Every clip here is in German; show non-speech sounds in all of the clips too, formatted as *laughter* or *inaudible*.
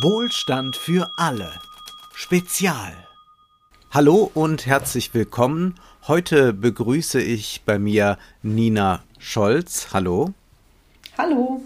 Wohlstand für alle. Spezial. Hallo und herzlich willkommen. Heute begrüße ich bei mir Nina Scholz. Hallo. Hallo.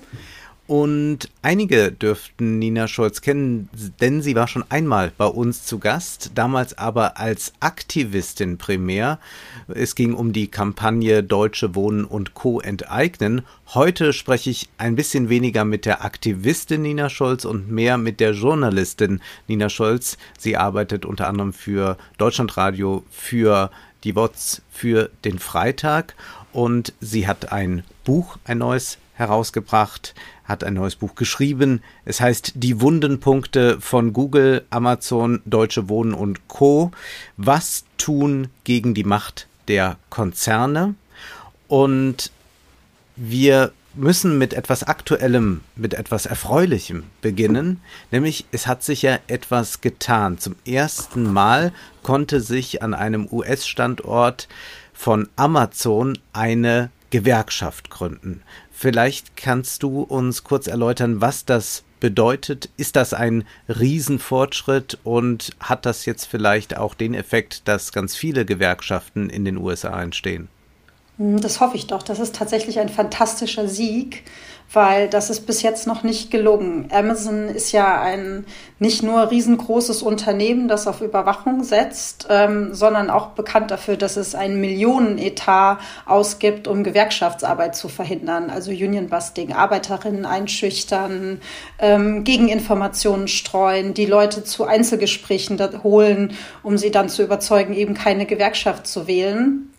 Und einige dürften Nina Scholz kennen, denn sie war schon einmal bei uns zu Gast, damals aber als Aktivistin primär. Es ging um die Kampagne Deutsche Wohnen und Co. enteignen. Heute spreche ich ein bisschen weniger mit der Aktivistin Nina Scholz und mehr mit der Journalistin Nina Scholz. Sie arbeitet unter anderem für Deutschlandradio, für die WOTS, für den Freitag und sie hat ein Buch, ein neues herausgebracht, hat ein neues Buch geschrieben. Es heißt Die Wundenpunkte von Google, Amazon, Deutsche Wohnen und Co. Was tun gegen die Macht der Konzerne? Und wir müssen mit etwas Aktuellem, mit etwas Erfreulichem beginnen, nämlich es hat sich ja etwas getan. Zum ersten Mal konnte sich an einem US-Standort von Amazon eine Gewerkschaft gründen. Vielleicht kannst du uns kurz erläutern, was das bedeutet. Ist das ein Riesenfortschritt und hat das jetzt vielleicht auch den Effekt, dass ganz viele Gewerkschaften in den USA entstehen? Das hoffe ich doch. Das ist tatsächlich ein fantastischer Sieg weil das ist bis jetzt noch nicht gelungen. Amazon ist ja ein nicht nur riesengroßes Unternehmen, das auf Überwachung setzt, ähm, sondern auch bekannt dafür, dass es einen Millionenetat ausgibt, um Gewerkschaftsarbeit zu verhindern, also Unionbusting, Arbeiterinnen einschüchtern, ähm, Gegeninformationen streuen, die Leute zu Einzelgesprächen holen, um sie dann zu überzeugen, eben keine Gewerkschaft zu wählen.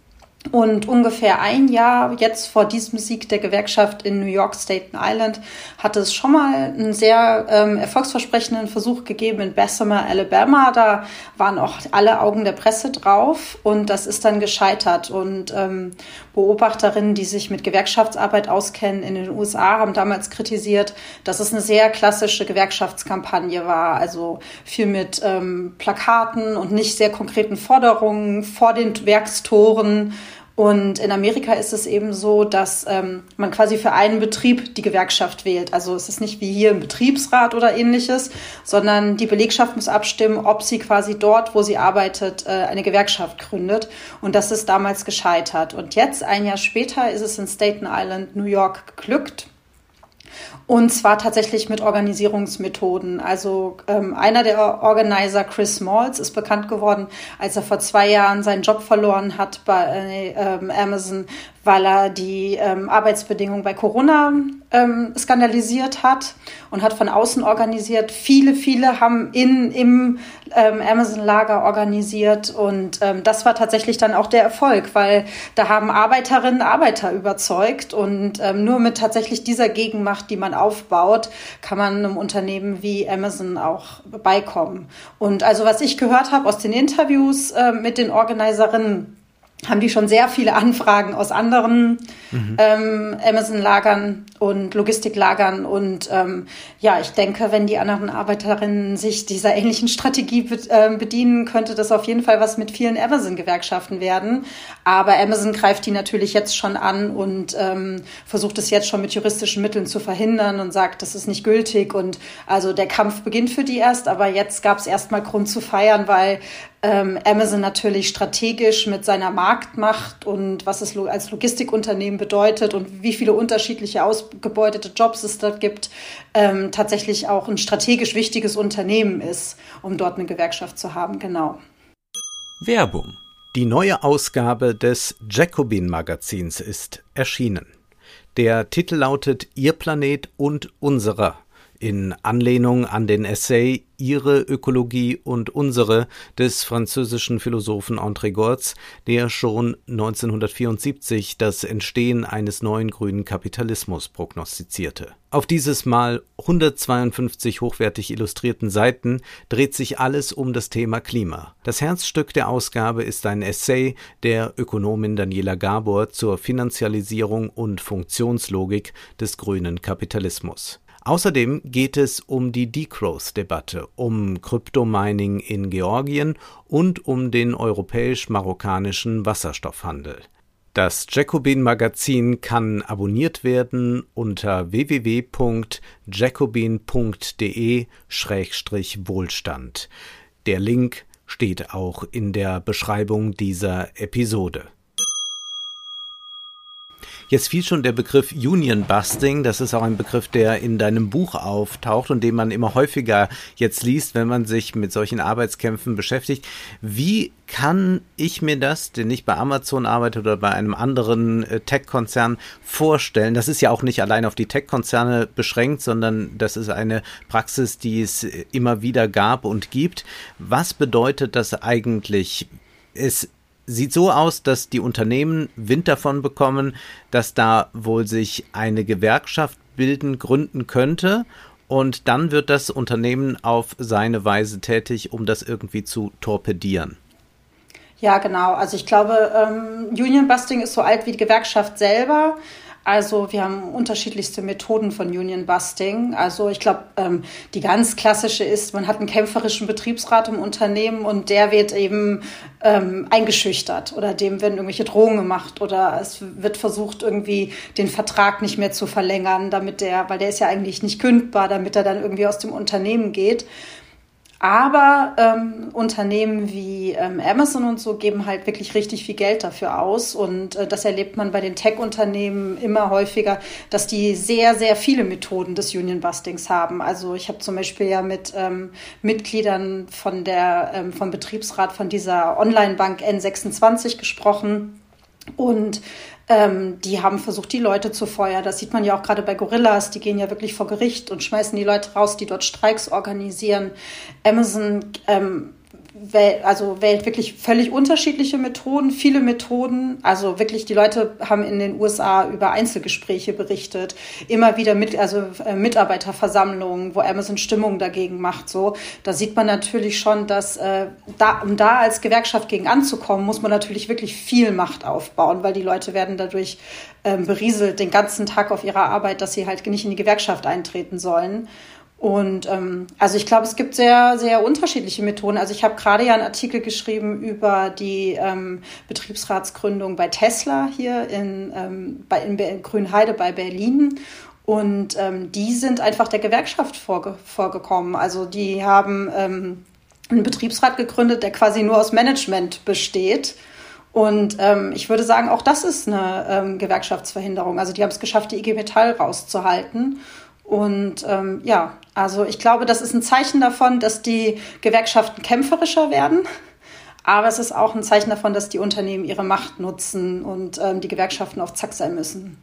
Und ungefähr ein Jahr jetzt vor diesem Sieg der Gewerkschaft in New York, Staten Island, hat es schon mal einen sehr ähm, erfolgsversprechenden Versuch gegeben in Bessemer, Alabama. Da waren auch alle Augen der Presse drauf und das ist dann gescheitert. Und ähm, Beobachterinnen, die sich mit Gewerkschaftsarbeit auskennen in den USA, haben damals kritisiert, dass es eine sehr klassische Gewerkschaftskampagne war. Also viel mit ähm, Plakaten und nicht sehr konkreten Forderungen vor den Werkstoren und in Amerika ist es eben so, dass ähm, man quasi für einen Betrieb die Gewerkschaft wählt. Also es ist nicht wie hier ein Betriebsrat oder ähnliches, sondern die Belegschaft muss abstimmen, ob sie quasi dort, wo sie arbeitet, äh, eine Gewerkschaft gründet. Und das ist damals gescheitert. Und jetzt, ein Jahr später, ist es in Staten Island, New York, geglückt. Und zwar tatsächlich mit Organisierungsmethoden. Also ähm, einer der Organizer, Chris Smalls, ist bekannt geworden, als er vor zwei Jahren seinen Job verloren hat bei äh, Amazon, weil er die ähm, Arbeitsbedingungen bei Corona ähm, skandalisiert hat und hat von außen organisiert. Viele, viele haben in, im ähm, Amazon-Lager organisiert und ähm, das war tatsächlich dann auch der Erfolg, weil da haben Arbeiterinnen Arbeiter überzeugt und ähm, nur mit tatsächlich dieser Gegenmacht, die man aufbaut, kann man einem Unternehmen wie Amazon auch beikommen. Und also was ich gehört habe aus den Interviews äh, mit den Organiserinnen, haben die schon sehr viele Anfragen aus anderen mhm. ähm, Amazon-Lagern und Logistiklagern. Und ähm, ja, ich denke, wenn die anderen Arbeiterinnen sich dieser ähnlichen Strategie be äh, bedienen, könnte das auf jeden Fall was mit vielen Amazon-Gewerkschaften werden. Aber Amazon greift die natürlich jetzt schon an und ähm, versucht es jetzt schon mit juristischen Mitteln zu verhindern und sagt, das ist nicht gültig. Und also der Kampf beginnt für die erst, aber jetzt gab es erstmal Grund zu feiern, weil ähm, Amazon natürlich strategisch mit seiner Marktmacht und was es als Logistikunternehmen bedeutet und wie viele unterschiedliche ausgebeutete Jobs es dort gibt, ähm, tatsächlich auch ein strategisch wichtiges Unternehmen ist, um dort eine Gewerkschaft zu haben. Genau. Werbung. Die neue Ausgabe des Jacobin Magazins ist erschienen. Der Titel lautet Ihr Planet und unserer in Anlehnung an den Essay Ihre Ökologie und unsere des französischen Philosophen André Gorz, der schon 1974 das Entstehen eines neuen grünen Kapitalismus prognostizierte. Auf dieses mal 152 hochwertig illustrierten Seiten dreht sich alles um das Thema Klima. Das Herzstück der Ausgabe ist ein Essay der Ökonomin Daniela Gabor zur Finanzialisierung und Funktionslogik des grünen Kapitalismus. Außerdem geht es um die Degrowth-Debatte, um Kryptomining in Georgien und um den europäisch-marokkanischen Wasserstoffhandel. Das Jacobin Magazin kann abonniert werden unter www.jacobin.de-wohlstand. Der Link steht auch in der Beschreibung dieser Episode. Jetzt fiel schon der Begriff Union Busting. Das ist auch ein Begriff, der in deinem Buch auftaucht und den man immer häufiger jetzt liest, wenn man sich mit solchen Arbeitskämpfen beschäftigt. Wie kann ich mir das, den ich bei Amazon arbeite oder bei einem anderen äh, Tech-Konzern vorstellen? Das ist ja auch nicht allein auf die Tech-Konzerne beschränkt, sondern das ist eine Praxis, die es immer wieder gab und gibt. Was bedeutet das eigentlich? Es sieht so aus, dass die Unternehmen Wind davon bekommen, dass da wohl sich eine Gewerkschaft bilden, gründen könnte. Und dann wird das Unternehmen auf seine Weise tätig, um das irgendwie zu torpedieren. Ja, genau. Also ich glaube, ähm, Union Busting ist so alt wie die Gewerkschaft selber. Also wir haben unterschiedlichste Methoden von Union Busting. Also ich glaube, ähm, die ganz klassische ist, man hat einen kämpferischen Betriebsrat im Unternehmen und der wird eben ähm, eingeschüchtert oder dem werden irgendwelche Drohungen gemacht oder es wird versucht, irgendwie den Vertrag nicht mehr zu verlängern, damit der, weil der ist ja eigentlich nicht kündbar, damit er dann irgendwie aus dem Unternehmen geht. Aber ähm, Unternehmen wie ähm, Amazon und so geben halt wirklich richtig viel Geld dafür aus. Und äh, das erlebt man bei den Tech-Unternehmen immer häufiger, dass die sehr, sehr viele Methoden des Union-Bustings haben. Also ich habe zum Beispiel ja mit ähm, Mitgliedern von der, ähm, vom Betriebsrat von dieser Online-Bank N26 gesprochen. Und ähm, die haben versucht, die Leute zu feuern. Das sieht man ja auch gerade bei Gorillas. Die gehen ja wirklich vor Gericht und schmeißen die Leute raus, die dort Streiks organisieren. Amazon ähm, also wählt wirklich völlig unterschiedliche Methoden, viele Methoden. Also wirklich, die Leute haben in den USA über Einzelgespräche berichtet, immer wieder mit, also äh, Mitarbeiterversammlungen, wo Amazon Stimmung dagegen macht. So, da sieht man natürlich schon, dass äh, da, um da als Gewerkschaft gegen anzukommen, muss man natürlich wirklich viel Macht aufbauen, weil die Leute werden dadurch ähm, berieselt den ganzen Tag auf ihrer Arbeit, dass sie halt nicht in die Gewerkschaft eintreten sollen. Und ähm, also ich glaube, es gibt sehr, sehr unterschiedliche Methoden. Also ich habe gerade ja einen Artikel geschrieben über die ähm, Betriebsratsgründung bei Tesla hier in, ähm, bei, in, Grünheide bei Berlin. Und ähm, die sind einfach der Gewerkschaft vorge vorgekommen. Also die haben ähm, einen Betriebsrat gegründet, der quasi nur aus Management besteht. Und ähm, ich würde sagen, auch das ist eine ähm, Gewerkschaftsverhinderung. Also die haben es geschafft, die IG Metall rauszuhalten. Und ähm, ja, also ich glaube, das ist ein Zeichen davon, dass die Gewerkschaften kämpferischer werden. Aber es ist auch ein Zeichen davon, dass die Unternehmen ihre Macht nutzen und ähm, die Gewerkschaften auf Zack sein müssen.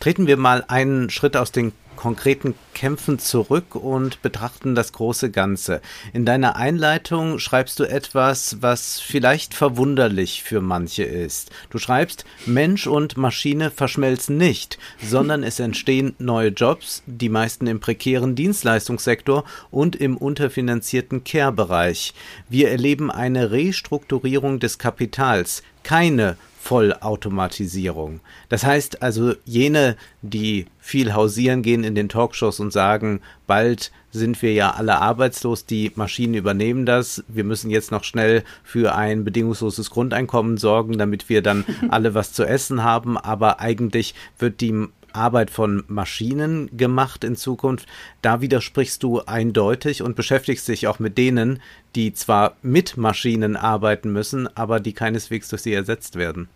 Treten wir mal einen Schritt aus den konkreten Kämpfen zurück und betrachten das große Ganze. In deiner Einleitung schreibst du etwas, was vielleicht verwunderlich für manche ist. Du schreibst, Mensch und Maschine verschmelzen nicht, sondern es entstehen neue Jobs, die meisten im prekären Dienstleistungssektor und im unterfinanzierten Care-Bereich. Wir erleben eine Restrukturierung des Kapitals, keine Vollautomatisierung. Das heißt also, jene, die viel hausieren gehen in den Talkshows und sagen, bald sind wir ja alle arbeitslos, die Maschinen übernehmen das, wir müssen jetzt noch schnell für ein bedingungsloses Grundeinkommen sorgen, damit wir dann *laughs* alle was zu essen haben, aber eigentlich wird die Arbeit von Maschinen gemacht in Zukunft. Da widersprichst du eindeutig und beschäftigst dich auch mit denen, die zwar mit Maschinen arbeiten müssen, aber die keineswegs durch sie ersetzt werden.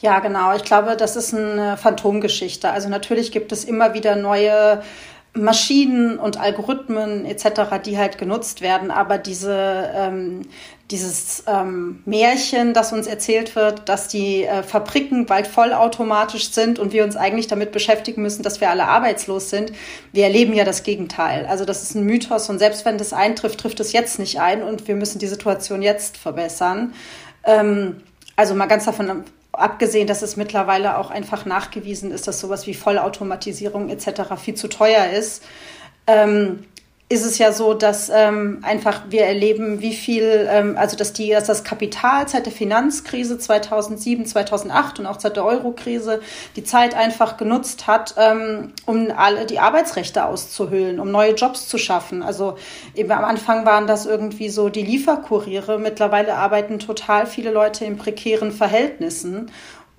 Ja, genau. Ich glaube, das ist eine Phantomgeschichte. Also natürlich gibt es immer wieder neue Maschinen und Algorithmen etc., die halt genutzt werden, aber diese, ähm, dieses ähm, Märchen, das uns erzählt wird, dass die äh, Fabriken bald vollautomatisch sind und wir uns eigentlich damit beschäftigen müssen, dass wir alle arbeitslos sind, wir erleben ja das Gegenteil. Also das ist ein Mythos und selbst wenn das eintrifft, trifft es jetzt nicht ein und wir müssen die Situation jetzt verbessern. Ähm, also mal ganz davon abgesehen, dass es mittlerweile auch einfach nachgewiesen ist, dass sowas wie Vollautomatisierung etc. viel zu teuer ist. Ähm, ist es ja so, dass ähm, einfach wir erleben, wie viel, ähm, also dass die, dass das Kapital seit der Finanzkrise 2007, 2008 und auch seit der Eurokrise die Zeit einfach genutzt hat, ähm, um alle die Arbeitsrechte auszuhöhlen, um neue Jobs zu schaffen. Also eben am Anfang waren das irgendwie so die Lieferkuriere. Mittlerweile arbeiten total viele Leute in prekären Verhältnissen.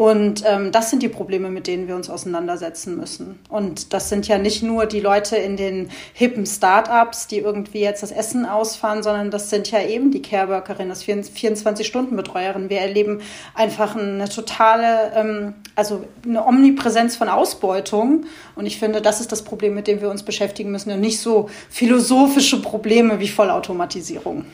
Und ähm, das sind die Probleme, mit denen wir uns auseinandersetzen müssen. Und das sind ja nicht nur die Leute in den hippen Startups, die irgendwie jetzt das Essen ausfahren, sondern das sind ja eben die Careworkerinnen, das 24-Stunden-Betreuerin. Wir erleben einfach eine totale, ähm, also eine Omnipräsenz von Ausbeutung. Und ich finde, das ist das Problem, mit dem wir uns beschäftigen müssen und nicht so philosophische Probleme wie Vollautomatisierung.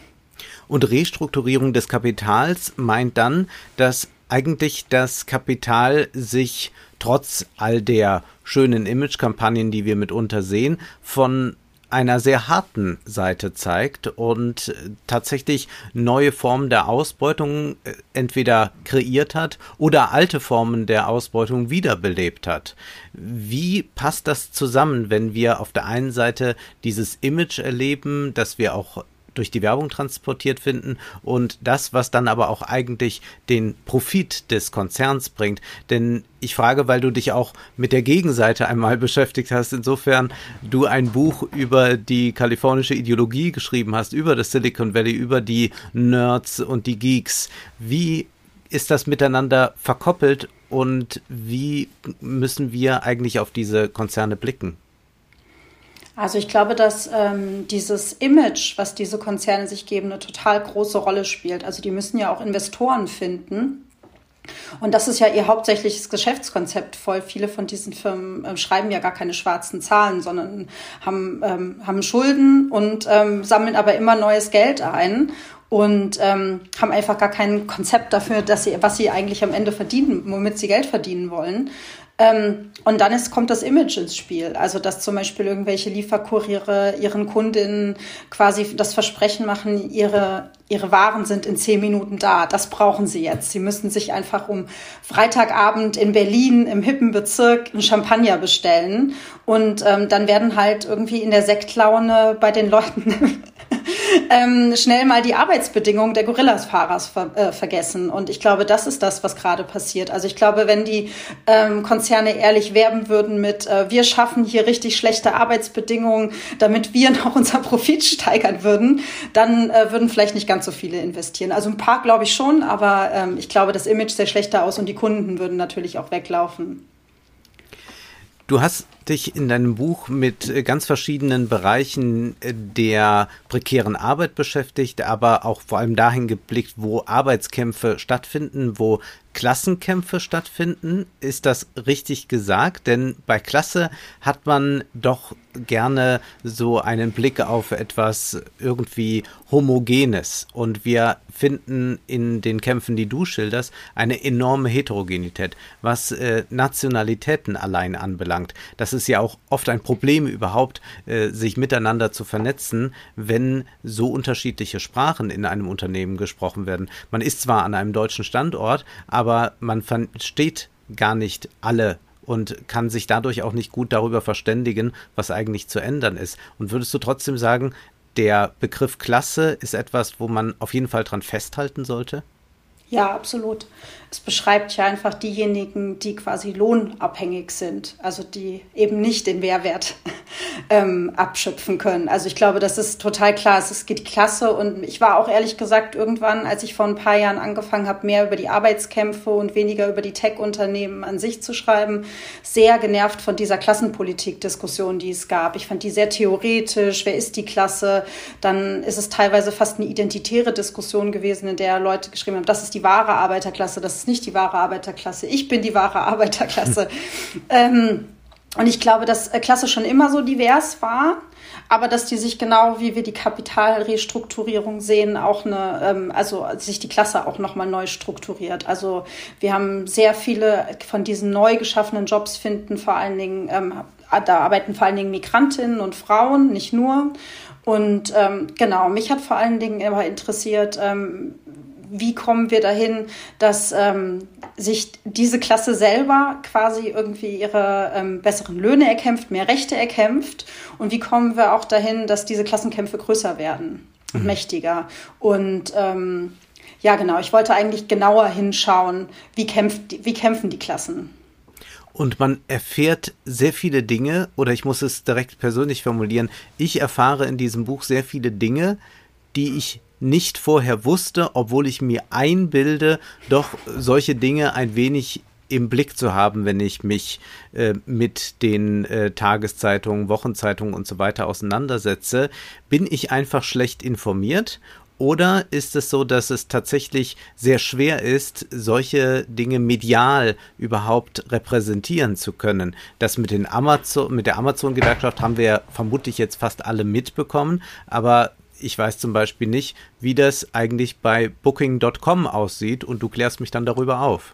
Und Restrukturierung des Kapitals meint dann, dass eigentlich das Kapital sich trotz all der schönen Image-Kampagnen, die wir mitunter sehen, von einer sehr harten Seite zeigt und tatsächlich neue Formen der Ausbeutung äh, entweder kreiert hat oder alte Formen der Ausbeutung wiederbelebt hat. Wie passt das zusammen, wenn wir auf der einen Seite dieses Image erleben, das wir auch durch die Werbung transportiert finden und das, was dann aber auch eigentlich den Profit des Konzerns bringt. Denn ich frage, weil du dich auch mit der Gegenseite einmal *laughs* beschäftigt hast, insofern du ein Buch über die kalifornische Ideologie geschrieben hast, über das Silicon Valley, über die Nerds und die Geeks. Wie ist das miteinander verkoppelt und wie müssen wir eigentlich auf diese Konzerne blicken? Also ich glaube, dass ähm, dieses Image, was diese Konzerne sich geben, eine total große Rolle spielt. Also die müssen ja auch Investoren finden. Und das ist ja ihr hauptsächliches Geschäftskonzept. Voll viele von diesen Firmen äh, schreiben ja gar keine schwarzen Zahlen, sondern haben, ähm, haben Schulden und ähm, sammeln aber immer neues Geld ein und ähm, haben einfach gar kein Konzept dafür, dass sie, was sie eigentlich am Ende verdienen, womit sie Geld verdienen wollen. Ähm, und dann ist, kommt das Image ins Spiel. Also, dass zum Beispiel irgendwelche Lieferkuriere ihren Kundinnen quasi das Versprechen machen, ihre, ihre Waren sind in zehn Minuten da. Das brauchen sie jetzt. Sie müssen sich einfach um Freitagabend in Berlin im hippen Bezirk ein Champagner bestellen. Und ähm, dann werden halt irgendwie in der Sektlaune bei den Leuten *laughs* ähm, schnell mal die Arbeitsbedingungen der Gorillas-Fahrers ver äh, vergessen. Und ich glaube, das ist das, was gerade passiert. Also ich glaube, wenn die ähm, Konzerne ehrlich werben würden mit, äh, wir schaffen hier richtig schlechte Arbeitsbedingungen, damit wir *laughs* noch unser Profit steigern würden, dann äh, würden vielleicht nicht ganz so viele investieren. Also ein paar glaube ich schon, aber ähm, ich glaube, das Image sähe schlechter aus und die Kunden würden natürlich auch weglaufen. Du hast dich in deinem Buch mit äh, ganz verschiedenen Bereichen äh, der prekären Arbeit beschäftigt, aber auch vor allem dahin geblickt, wo Arbeitskämpfe stattfinden, wo Klassenkämpfe stattfinden. Ist das richtig gesagt? Denn bei Klasse hat man doch gerne so einen Blick auf etwas irgendwie Homogenes. Und wir finden in den Kämpfen, die du schilderst, eine enorme Heterogenität, was äh, Nationalitäten allein anbelangt. Das ist ja auch oft ein Problem überhaupt, äh, sich miteinander zu vernetzen, wenn so unterschiedliche Sprachen in einem Unternehmen gesprochen werden. Man ist zwar an einem deutschen Standort, aber man versteht gar nicht alle und kann sich dadurch auch nicht gut darüber verständigen, was eigentlich zu ändern ist. Und würdest du trotzdem sagen, der Begriff Klasse ist etwas, wo man auf jeden Fall dran festhalten sollte? Ja, absolut es beschreibt ja einfach diejenigen, die quasi lohnabhängig sind, also die eben nicht den Mehrwert *laughs* ähm, abschöpfen können. Also ich glaube, das ist total klar. Es geht klasse und ich war auch ehrlich gesagt irgendwann, als ich vor ein paar Jahren angefangen habe, mehr über die Arbeitskämpfe und weniger über die Tech-Unternehmen an sich zu schreiben, sehr genervt von dieser Klassenpolitik-Diskussion, die es gab. Ich fand die sehr theoretisch. Wer ist die Klasse? Dann ist es teilweise fast eine identitäre Diskussion gewesen, in der Leute geschrieben haben, das ist die wahre Arbeiterklasse, das ist nicht die wahre Arbeiterklasse, ich bin die wahre Arbeiterklasse. *laughs* ähm, und ich glaube, dass äh, Klasse schon immer so divers war, aber dass die sich genau wie wir die Kapitalrestrukturierung sehen, auch eine, ähm, also sich die Klasse auch nochmal neu strukturiert. Also wir haben sehr viele von diesen neu geschaffenen Jobs finden vor allen Dingen, ähm, da arbeiten vor allen Dingen Migrantinnen und Frauen, nicht nur. Und ähm, genau, mich hat vor allen Dingen immer interessiert, ähm, wie kommen wir dahin, dass ähm, sich diese Klasse selber quasi irgendwie ihre ähm, besseren Löhne erkämpft, mehr Rechte erkämpft und wie kommen wir auch dahin, dass diese Klassenkämpfe größer werden und mhm. mächtiger und ähm, ja, genau. Ich wollte eigentlich genauer hinschauen, wie, kämpft, wie kämpfen die Klassen. Und man erfährt sehr viele Dinge, oder ich muss es direkt persönlich formulieren, ich erfahre in diesem Buch sehr viele Dinge, die ich nicht vorher wusste, obwohl ich mir einbilde, doch solche Dinge ein wenig im Blick zu haben, wenn ich mich äh, mit den äh, Tageszeitungen, Wochenzeitungen und so weiter auseinandersetze? Bin ich einfach schlecht informiert oder ist es so, dass es tatsächlich sehr schwer ist, solche Dinge medial überhaupt repräsentieren zu können? Das mit, den Amazon, mit der Amazon-Gewerkschaft haben wir vermutlich jetzt fast alle mitbekommen, aber ich weiß zum Beispiel nicht, wie das eigentlich bei Booking.com aussieht und du klärst mich dann darüber auf.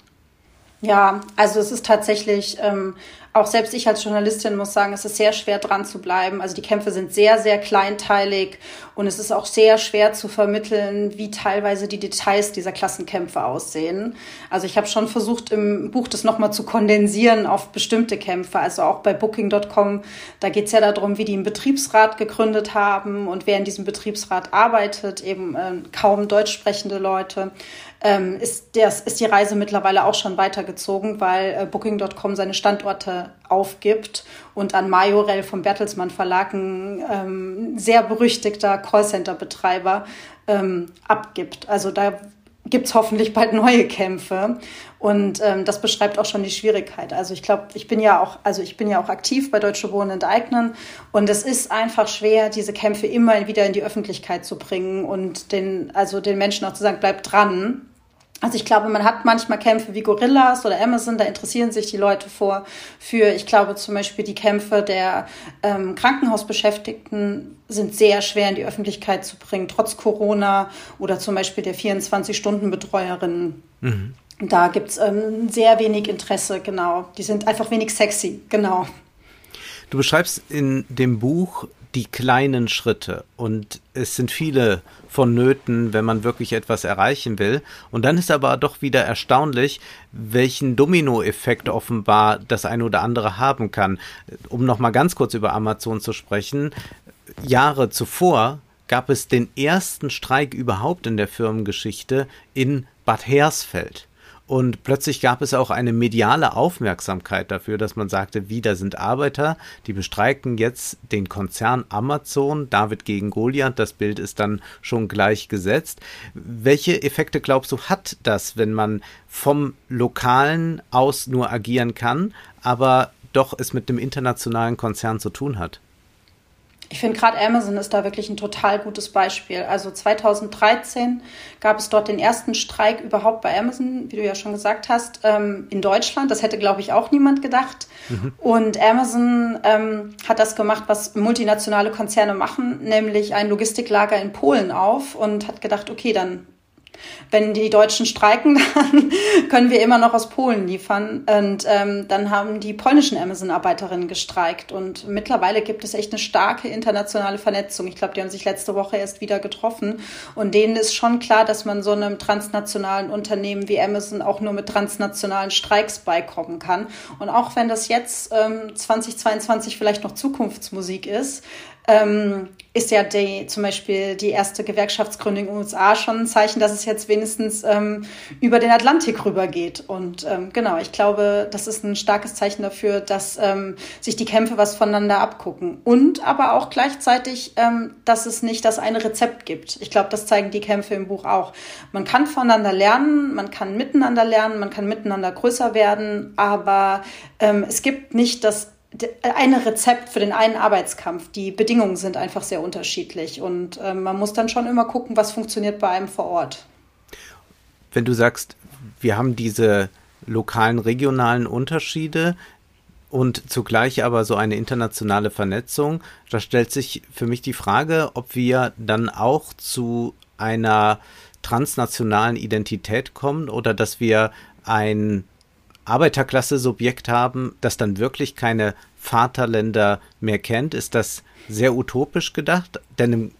Ja, also es ist tatsächlich, ähm, auch selbst ich als Journalistin muss sagen, es ist sehr schwer dran zu bleiben. Also die Kämpfe sind sehr, sehr kleinteilig und es ist auch sehr schwer zu vermitteln, wie teilweise die Details dieser Klassenkämpfe aussehen. Also ich habe schon versucht, im Buch das nochmal zu kondensieren auf bestimmte Kämpfe. Also auch bei Booking.com, da geht es ja darum, wie die einen Betriebsrat gegründet haben und wer in diesem Betriebsrat arbeitet, eben äh, kaum deutsch sprechende Leute ähm, ist, das, ist die Reise mittlerweile auch schon weitergezogen, weil äh, Booking.com seine Standorte aufgibt und an Majorel vom Bertelsmann Verlag ein ähm, sehr berüchtigter Callcenter-Betreiber ähm, abgibt. Also da gibt's hoffentlich bald neue Kämpfe. Und ähm, das beschreibt auch schon die Schwierigkeit. Also ich glaube, ich bin ja auch, also ich bin ja auch aktiv bei Deutsche Wohnen enteignen. Und es ist einfach schwer, diese Kämpfe immer wieder in die Öffentlichkeit zu bringen und den, also den Menschen auch zu sagen, bleibt dran. Also ich glaube, man hat manchmal Kämpfe wie Gorillas oder Amazon, da interessieren sich die Leute vor für, ich glaube zum Beispiel die Kämpfe der ähm, Krankenhausbeschäftigten sind sehr schwer in die Öffentlichkeit zu bringen, trotz Corona oder zum Beispiel der 24-Stunden-Betreuerinnen. Mhm. Da gibt's ähm, sehr wenig Interesse, genau. Die sind einfach wenig sexy, genau. Du beschreibst in dem Buch die kleinen Schritte und es sind viele vonnöten, wenn man wirklich etwas erreichen will. Und dann ist aber doch wieder erstaunlich, welchen Dominoeffekt offenbar das eine oder andere haben kann. Um noch mal ganz kurz über Amazon zu sprechen, Jahre zuvor gab es den ersten Streik überhaupt in der Firmengeschichte in Bad Hersfeld. Und plötzlich gab es auch eine mediale Aufmerksamkeit dafür, dass man sagte, wieder sind Arbeiter, die bestreiken jetzt den Konzern Amazon, David gegen Goliath, das Bild ist dann schon gleich gesetzt. Welche Effekte glaubst du hat das, wenn man vom Lokalen aus nur agieren kann, aber doch es mit dem internationalen Konzern zu tun hat? Ich finde gerade Amazon ist da wirklich ein total gutes Beispiel. Also 2013 gab es dort den ersten Streik überhaupt bei Amazon, wie du ja schon gesagt hast, ähm, in Deutschland. Das hätte, glaube ich, auch niemand gedacht. Mhm. Und Amazon ähm, hat das gemacht, was multinationale Konzerne machen, nämlich ein Logistiklager in Polen auf und hat gedacht, okay, dann wenn die Deutschen streiken, *laughs* dann können wir immer noch aus Polen liefern. Und ähm, dann haben die polnischen Amazon-Arbeiterinnen gestreikt. Und mittlerweile gibt es echt eine starke internationale Vernetzung. Ich glaube, die haben sich letzte Woche erst wieder getroffen. Und denen ist schon klar, dass man so einem transnationalen Unternehmen wie Amazon auch nur mit transnationalen Streiks beikommen kann. Und auch wenn das jetzt ähm, 2022 vielleicht noch Zukunftsmusik ist, ähm, ist ja die, zum Beispiel die erste Gewerkschaftsgründung in den USA schon ein Zeichen, dass es jetzt wenigstens ähm, über den Atlantik rübergeht. Und ähm, genau, ich glaube, das ist ein starkes Zeichen dafür, dass ähm, sich die Kämpfe was voneinander abgucken. Und aber auch gleichzeitig, ähm, dass es nicht das eine Rezept gibt. Ich glaube, das zeigen die Kämpfe im Buch auch. Man kann voneinander lernen, man kann miteinander lernen, man kann miteinander größer werden, aber ähm, es gibt nicht das eine Rezept für den einen Arbeitskampf. Die Bedingungen sind einfach sehr unterschiedlich und äh, man muss dann schon immer gucken, was funktioniert bei einem vor Ort. Wenn du sagst, wir haben diese lokalen, regionalen Unterschiede und zugleich aber so eine internationale Vernetzung, da stellt sich für mich die Frage, ob wir dann auch zu einer transnationalen Identität kommen oder dass wir ein Arbeiterklasse-Subjekt haben, das dann wirklich keine Vaterländer mehr kennt? Ist das sehr utopisch gedacht? Denn im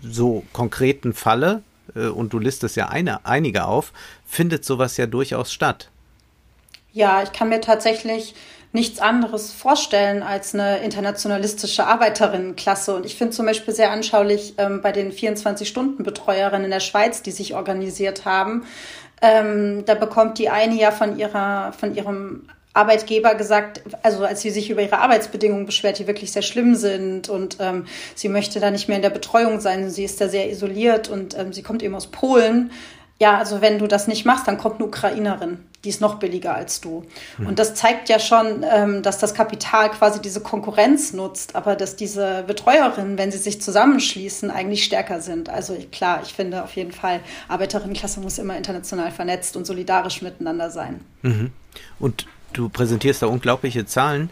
so konkreten Falle, und du listest ja eine, einige auf, findet sowas ja durchaus statt. Ja, ich kann mir tatsächlich nichts anderes vorstellen als eine internationalistische Arbeiterinnenklasse. Und ich finde zum Beispiel sehr anschaulich ähm, bei den 24-Stunden-Betreuerinnen in der Schweiz, die sich organisiert haben, ähm, da bekommt die eine ja von ihrer, von ihrem Arbeitgeber gesagt, also als sie sich über ihre Arbeitsbedingungen beschwert, die wirklich sehr schlimm sind und ähm, sie möchte da nicht mehr in der Betreuung sein, sie ist da sehr isoliert und ähm, sie kommt eben aus Polen. Ja, also wenn du das nicht machst, dann kommt eine Ukrainerin. die ist noch billiger als du. Mhm. Und das zeigt ja schon, ähm, dass das Kapital quasi diese Konkurrenz nutzt, aber dass diese Betreuerinnen, wenn sie sich zusammenschließen, eigentlich stärker sind. Also klar, ich finde auf jeden Fall, Arbeiterinnenklasse muss immer international vernetzt und solidarisch miteinander sein. Mhm. Und du präsentierst da unglaubliche Zahlen.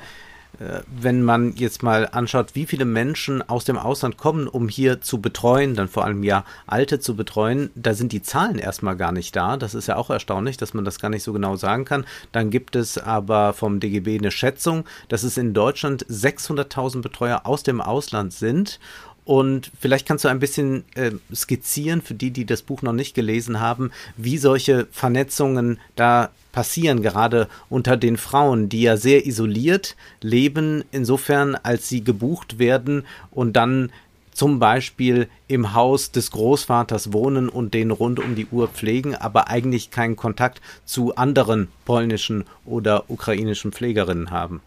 Äh, wenn man jetzt mal anschaut, wie viele Menschen aus dem Ausland kommen, um hier zu betreuen, dann vor allem ja Alte zu betreuen, da sind die Zahlen erstmal gar nicht da. Das ist ja auch erstaunlich, dass man das gar nicht so genau sagen kann. Dann gibt es aber vom DGB eine Schätzung, dass es in Deutschland 600.000 Betreuer aus dem Ausland sind. Und vielleicht kannst du ein bisschen äh, skizzieren für die, die das Buch noch nicht gelesen haben, wie solche Vernetzungen da passieren, gerade unter den Frauen, die ja sehr isoliert leben, insofern als sie gebucht werden und dann zum Beispiel im Haus des Großvaters wohnen und den rund um die Uhr pflegen, aber eigentlich keinen Kontakt zu anderen polnischen oder ukrainischen Pflegerinnen haben.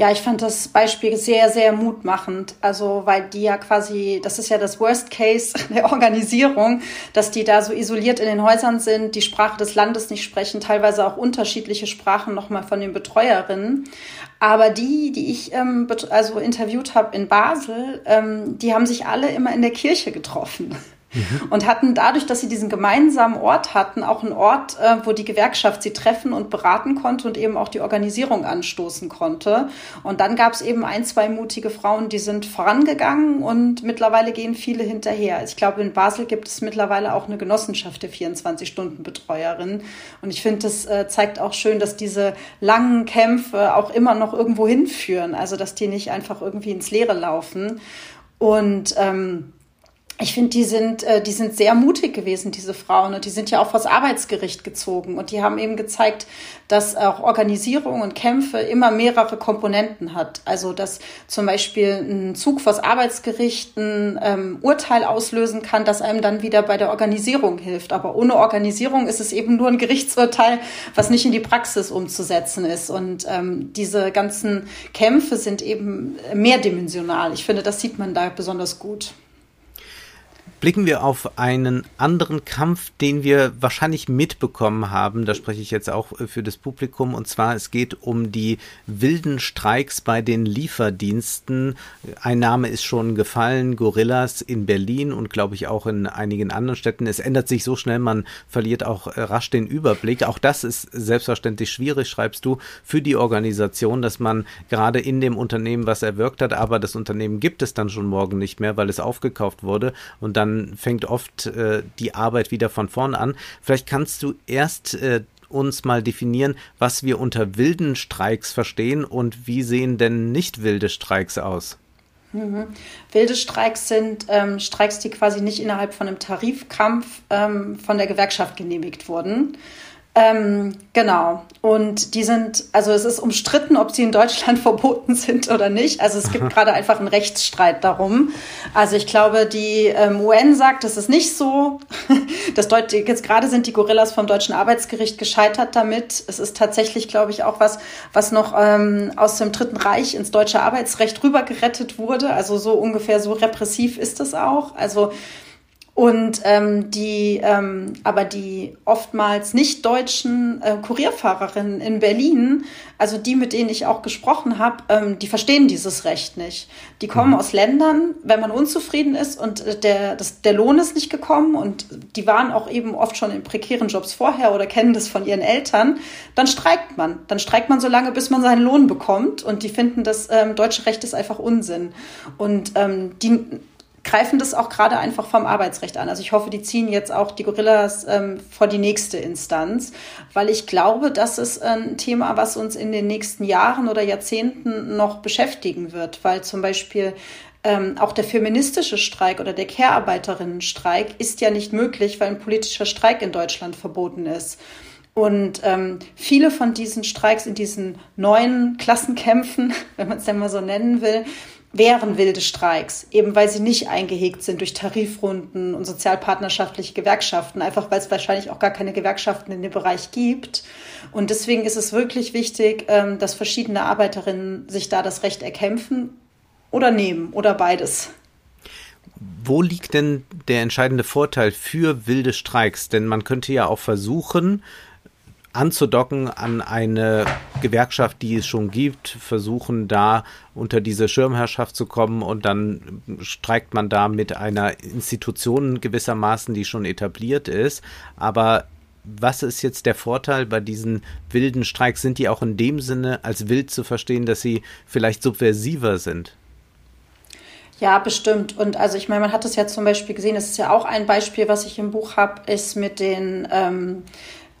Ja, ich fand das Beispiel sehr, sehr mutmachend. Also, weil die ja quasi, das ist ja das Worst Case *laughs* der Organisierung, dass die da so isoliert in den Häusern sind, die Sprache des Landes nicht sprechen, teilweise auch unterschiedliche Sprachen nochmal von den Betreuerinnen. Aber die, die ich ähm, also interviewt habe in Basel, ähm, die haben sich alle immer in der Kirche getroffen. Mhm. Und hatten dadurch, dass sie diesen gemeinsamen Ort hatten, auch einen Ort, äh, wo die Gewerkschaft sie treffen und beraten konnte und eben auch die Organisierung anstoßen konnte. Und dann gab es eben ein, zwei mutige Frauen, die sind vorangegangen und mittlerweile gehen viele hinterher. Ich glaube, in Basel gibt es mittlerweile auch eine Genossenschaft der 24-Stunden-Betreuerin. Und ich finde, das äh, zeigt auch schön, dass diese langen Kämpfe auch immer noch irgendwo hinführen. Also, dass die nicht einfach irgendwie ins Leere laufen. Und ähm, ich finde, die sind, äh, die sind sehr mutig gewesen, diese Frauen. Und die sind ja auch vors Arbeitsgericht gezogen. Und die haben eben gezeigt, dass auch Organisierung und Kämpfe immer mehrere Komponenten hat. Also, dass zum Beispiel ein Zug vors Arbeitsgericht ein ähm, Urteil auslösen kann, das einem dann wieder bei der Organisierung hilft. Aber ohne Organisierung ist es eben nur ein Gerichtsurteil, was nicht in die Praxis umzusetzen ist. Und ähm, diese ganzen Kämpfe sind eben mehrdimensional. Ich finde, das sieht man da besonders gut blicken wir auf einen anderen Kampf, den wir wahrscheinlich mitbekommen haben. Da spreche ich jetzt auch äh, für das Publikum. Und zwar, es geht um die wilden Streiks bei den Lieferdiensten. Ein Name ist schon gefallen, Gorillas in Berlin und glaube ich auch in einigen anderen Städten. Es ändert sich so schnell, man verliert auch äh, rasch den Überblick. Auch das ist selbstverständlich schwierig, schreibst du, für die Organisation, dass man gerade in dem Unternehmen was erwirkt hat, aber das Unternehmen gibt es dann schon morgen nicht mehr, weil es aufgekauft wurde und dann dann fängt oft äh, die Arbeit wieder von vorn an. Vielleicht kannst du erst äh, uns mal definieren, was wir unter wilden Streiks verstehen und wie sehen denn nicht wilde Streiks aus? Mhm. Wilde Streiks sind ähm, Streiks, die quasi nicht innerhalb von einem Tarifkampf ähm, von der Gewerkschaft genehmigt wurden, ähm, genau. Und die sind, also es ist umstritten, ob sie in Deutschland *laughs* verboten sind oder nicht. Also es gibt *laughs* gerade einfach einen Rechtsstreit darum. Also ich glaube, die ähm, UN sagt, das ist nicht so. *laughs* Das Deut jetzt gerade sind die Gorillas vom deutschen Arbeitsgericht gescheitert damit. Es ist tatsächlich, glaube ich, auch was, was noch ähm, aus dem Dritten Reich ins deutsche Arbeitsrecht rübergerettet wurde. Also so ungefähr so repressiv ist es auch. Also und ähm, die, ähm, aber die oftmals nicht deutschen äh, Kurierfahrerinnen in Berlin, also die, mit denen ich auch gesprochen habe, ähm, die verstehen dieses Recht nicht. Die kommen mhm. aus Ländern, wenn man unzufrieden ist und äh, der, das, der Lohn ist nicht gekommen und die waren auch eben oft schon in prekären Jobs vorher oder kennen das von ihren Eltern, dann streikt man. Dann streikt man so lange, bis man seinen Lohn bekommt und die finden, das ähm, deutsche Recht ist einfach Unsinn. Und ähm, die greifen das auch gerade einfach vom Arbeitsrecht an. Also ich hoffe, die ziehen jetzt auch die Gorillas ähm, vor die nächste Instanz, weil ich glaube, das ist ein Thema, was uns in den nächsten Jahren oder Jahrzehnten noch beschäftigen wird, weil zum Beispiel ähm, auch der feministische Streik oder der Care-Arbeiterinnen-Streik ist ja nicht möglich, weil ein politischer Streik in Deutschland verboten ist. Und ähm, viele von diesen Streiks in diesen neuen Klassenkämpfen, *laughs* wenn man es denn mal so nennen will, wären wilde Streiks, eben weil sie nicht eingehegt sind durch Tarifrunden und sozialpartnerschaftliche Gewerkschaften, einfach weil es wahrscheinlich auch gar keine Gewerkschaften in dem Bereich gibt. Und deswegen ist es wirklich wichtig, ähm, dass verschiedene Arbeiterinnen sich da das Recht erkämpfen oder nehmen oder beides. Wo liegt denn der entscheidende Vorteil für wilde Streiks? Denn man könnte ja auch versuchen, anzudocken an eine Gewerkschaft, die es schon gibt, versuchen da unter diese Schirmherrschaft zu kommen und dann streikt man da mit einer Institution gewissermaßen, die schon etabliert ist. Aber was ist jetzt der Vorteil bei diesen wilden Streiks? Sind die auch in dem Sinne als wild zu verstehen, dass sie vielleicht subversiver sind? Ja, bestimmt. Und also ich meine, man hat es ja zum Beispiel gesehen, das ist ja auch ein Beispiel, was ich im Buch habe, ist mit den ähm,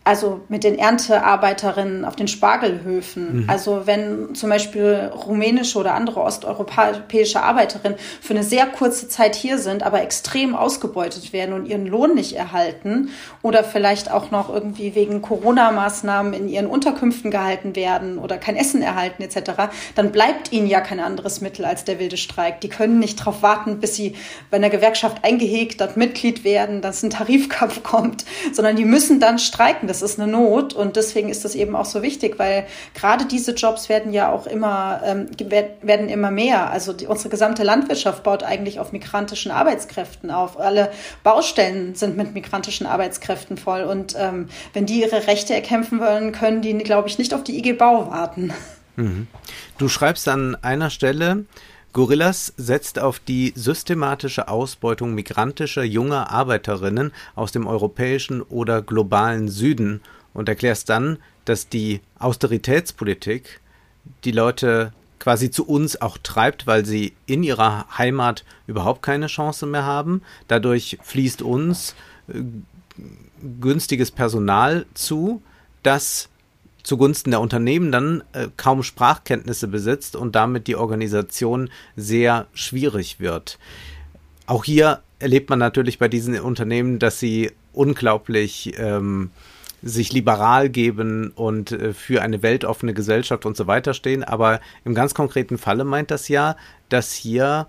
also mit den Erntearbeiterinnen auf den Spargelhöfen. Mhm. Also wenn zum Beispiel rumänische oder andere osteuropäische Arbeiterinnen für eine sehr kurze Zeit hier sind, aber extrem ausgebeutet werden und ihren Lohn nicht erhalten oder vielleicht auch noch irgendwie wegen Corona-Maßnahmen in ihren Unterkünften gehalten werden oder kein Essen erhalten etc., dann bleibt ihnen ja kein anderes Mittel als der wilde Streik. Die können nicht darauf warten, bis sie bei einer Gewerkschaft eingehegt, dort Mitglied werden, dass ein Tarifkampf *laughs* kommt, sondern die müssen dann streiken das ist eine Not und deswegen ist das eben auch so wichtig, weil gerade diese Jobs werden ja auch immer, ähm, werden immer mehr. Also die, unsere gesamte Landwirtschaft baut eigentlich auf migrantischen Arbeitskräften auf. Alle Baustellen sind mit migrantischen Arbeitskräften voll und ähm, wenn die ihre Rechte erkämpfen wollen, können die, glaube ich, nicht auf die IG Bau warten. Mhm. Du schreibst an einer Stelle, Gorillas setzt auf die systematische Ausbeutung migrantischer junger Arbeiterinnen aus dem europäischen oder globalen Süden und erklärst dann, dass die Austeritätspolitik die Leute quasi zu uns auch treibt, weil sie in ihrer Heimat überhaupt keine Chance mehr haben. Dadurch fließt uns äh, günstiges Personal zu, das zugunsten der Unternehmen dann äh, kaum Sprachkenntnisse besitzt und damit die Organisation sehr schwierig wird. Auch hier erlebt man natürlich bei diesen Unternehmen, dass sie unglaublich ähm, sich liberal geben und äh, für eine weltoffene Gesellschaft und so weiter stehen. Aber im ganz konkreten Falle meint das ja, dass hier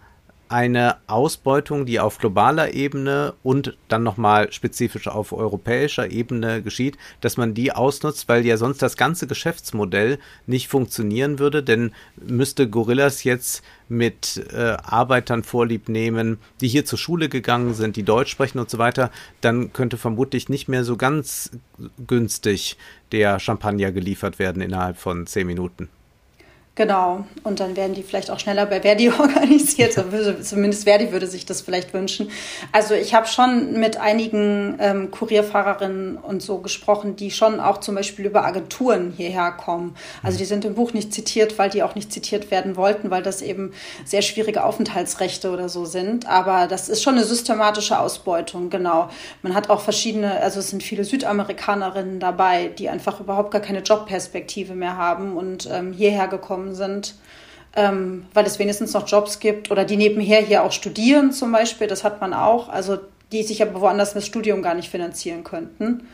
eine Ausbeutung, die auf globaler Ebene und dann nochmal spezifisch auf europäischer Ebene geschieht, dass man die ausnutzt, weil ja sonst das ganze Geschäftsmodell nicht funktionieren würde, denn müsste Gorillas jetzt mit äh, Arbeitern vorlieb nehmen, die hier zur Schule gegangen sind, die Deutsch sprechen und so weiter, dann könnte vermutlich nicht mehr so ganz günstig der Champagner geliefert werden innerhalb von zehn Minuten. Genau, und dann werden die vielleicht auch schneller bei Verdi *laughs* organisiert. Zumindest Verdi würde sich das vielleicht wünschen. Also ich habe schon mit einigen ähm, Kurierfahrerinnen und so gesprochen, die schon auch zum Beispiel über Agenturen hierher kommen. Also die sind im Buch nicht zitiert, weil die auch nicht zitiert werden wollten, weil das eben sehr schwierige Aufenthaltsrechte oder so sind. Aber das ist schon eine systematische Ausbeutung, genau. Man hat auch verschiedene, also es sind viele Südamerikanerinnen dabei, die einfach überhaupt gar keine Jobperspektive mehr haben und ähm, hierher gekommen gekommen sind, ähm, weil es wenigstens noch Jobs gibt oder die nebenher hier auch studieren zum Beispiel, das hat man auch, also die sich aber woanders das Studium gar nicht finanzieren könnten.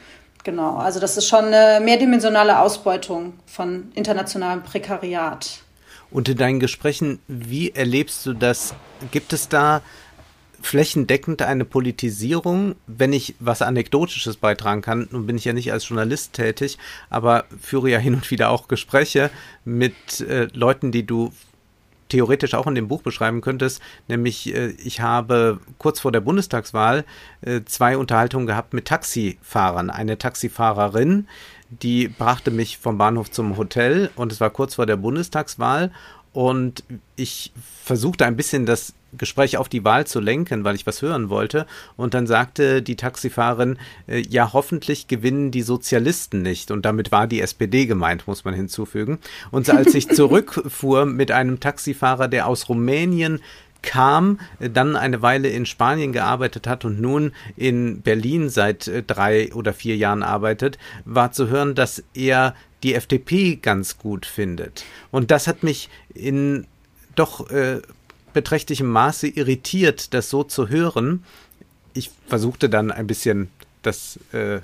Genau, also das ist schon eine mehrdimensionale Ausbeutung von internationalem Prekariat. Und in deinen Gesprächen, wie erlebst du das? Gibt es da flächendeckend eine Politisierung, wenn ich was Anekdotisches beitragen kann. Nun bin ich ja nicht als Journalist tätig, aber führe ja hin und wieder auch Gespräche mit äh, Leuten, die du theoretisch auch in dem Buch beschreiben könntest, nämlich äh, ich habe kurz vor der Bundestagswahl äh, zwei Unterhaltungen gehabt mit Taxifahrern. Eine Taxifahrerin, die brachte mich vom Bahnhof zum Hotel und es war kurz vor der Bundestagswahl und ich versuchte ein bisschen das Gespräch auf die Wahl zu lenken, weil ich was hören wollte. Und dann sagte die Taxifahrerin, äh, ja, hoffentlich gewinnen die Sozialisten nicht. Und damit war die SPD gemeint, muss man hinzufügen. Und als ich *laughs* zurückfuhr mit einem Taxifahrer, der aus Rumänien kam, äh, dann eine Weile in Spanien gearbeitet hat und nun in Berlin seit äh, drei oder vier Jahren arbeitet, war zu hören, dass er die FDP ganz gut findet. Und das hat mich in doch äh, beträchtlichem Maße irritiert, das so zu hören. Ich versuchte dann ein bisschen das äh,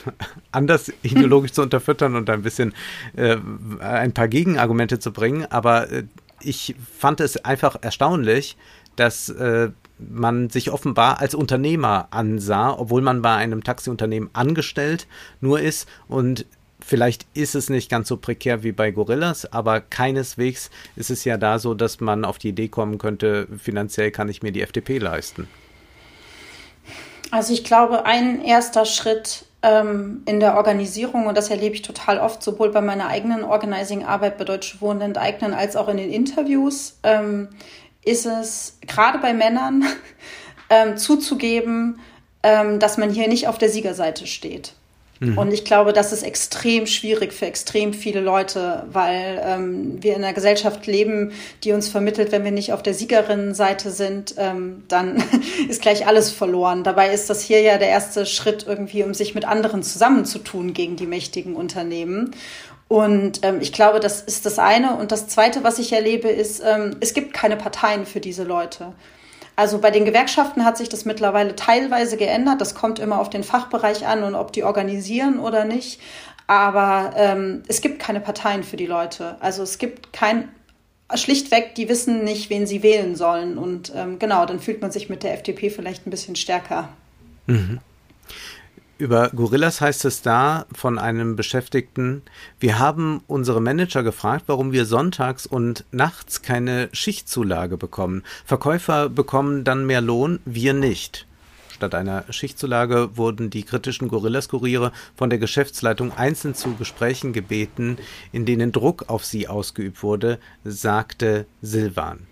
*laughs* anders *laughs* ideologisch zu unterfüttern und ein bisschen äh, ein paar Gegenargumente zu bringen, aber äh, ich fand es einfach erstaunlich, dass äh, man sich offenbar als Unternehmer ansah, obwohl man bei einem Taxiunternehmen angestellt nur ist und Vielleicht ist es nicht ganz so prekär wie bei Gorillas, aber keineswegs ist es ja da so, dass man auf die Idee kommen könnte, finanziell kann ich mir die FDP leisten. Also ich glaube, ein erster Schritt ähm, in der Organisierung, und das erlebe ich total oft, sowohl bei meiner eigenen Organizing-Arbeit bei Deutsche Wohnen enteignen, als auch in den Interviews, ähm, ist es gerade bei Männern *laughs* ähm, zuzugeben, ähm, dass man hier nicht auf der Siegerseite steht. Mhm. Und ich glaube, das ist extrem schwierig für extrem viele Leute, weil ähm, wir in einer Gesellschaft leben, die uns vermittelt, wenn wir nicht auf der Siegerinnenseite sind, ähm, dann *laughs* ist gleich alles verloren. Dabei ist das hier ja der erste Schritt irgendwie, um sich mit anderen zusammenzutun gegen die mächtigen Unternehmen. Und ähm, ich glaube, das ist das eine. Und das zweite, was ich erlebe, ist, ähm, es gibt keine Parteien für diese Leute. Also bei den Gewerkschaften hat sich das mittlerweile teilweise geändert. Das kommt immer auf den Fachbereich an und ob die organisieren oder nicht. Aber ähm, es gibt keine Parteien für die Leute. Also es gibt kein schlichtweg, die wissen nicht, wen sie wählen sollen. Und ähm, genau, dann fühlt man sich mit der FDP vielleicht ein bisschen stärker. Mhm. Über Gorillas heißt es da von einem Beschäftigten, wir haben unsere Manager gefragt, warum wir sonntags und nachts keine Schichtzulage bekommen. Verkäufer bekommen dann mehr Lohn, wir nicht. Statt einer Schichtzulage wurden die kritischen Gorillas-Kuriere von der Geschäftsleitung einzeln zu Gesprächen gebeten, in denen Druck auf sie ausgeübt wurde, sagte Silvan.